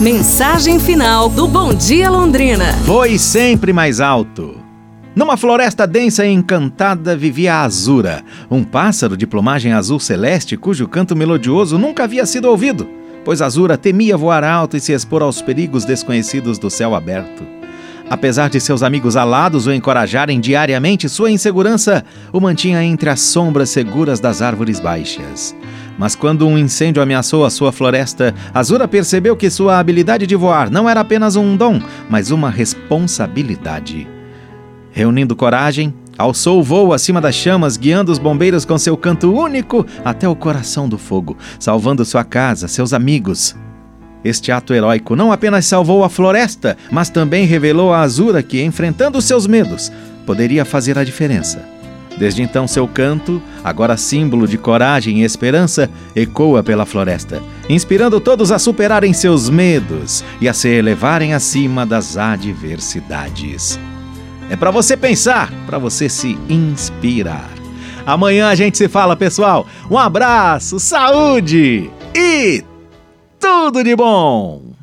Mensagem final do Bom Dia Londrina. Voe sempre mais alto. Numa floresta densa e encantada vivia a Azura, um pássaro de plumagem azul celeste cujo canto melodioso nunca havia sido ouvido, pois Azura temia voar alto e se expor aos perigos desconhecidos do céu aberto. Apesar de seus amigos alados o encorajarem diariamente, sua insegurança o mantinha entre as sombras seguras das árvores baixas. Mas quando um incêndio ameaçou a sua floresta, Azura percebeu que sua habilidade de voar não era apenas um dom, mas uma responsabilidade. Reunindo coragem, alçou o voo acima das chamas, guiando os bombeiros com seu canto único até o coração do fogo, salvando sua casa, seus amigos. Este ato heróico não apenas salvou a floresta, mas também revelou a Azura que, enfrentando seus medos, poderia fazer a diferença. Desde então, seu canto, agora símbolo de coragem e esperança, ecoa pela floresta, inspirando todos a superarem seus medos e a se elevarem acima das adversidades. É para você pensar, para você se inspirar. Amanhã a gente se fala, pessoal. Um abraço, saúde e tudo de bom!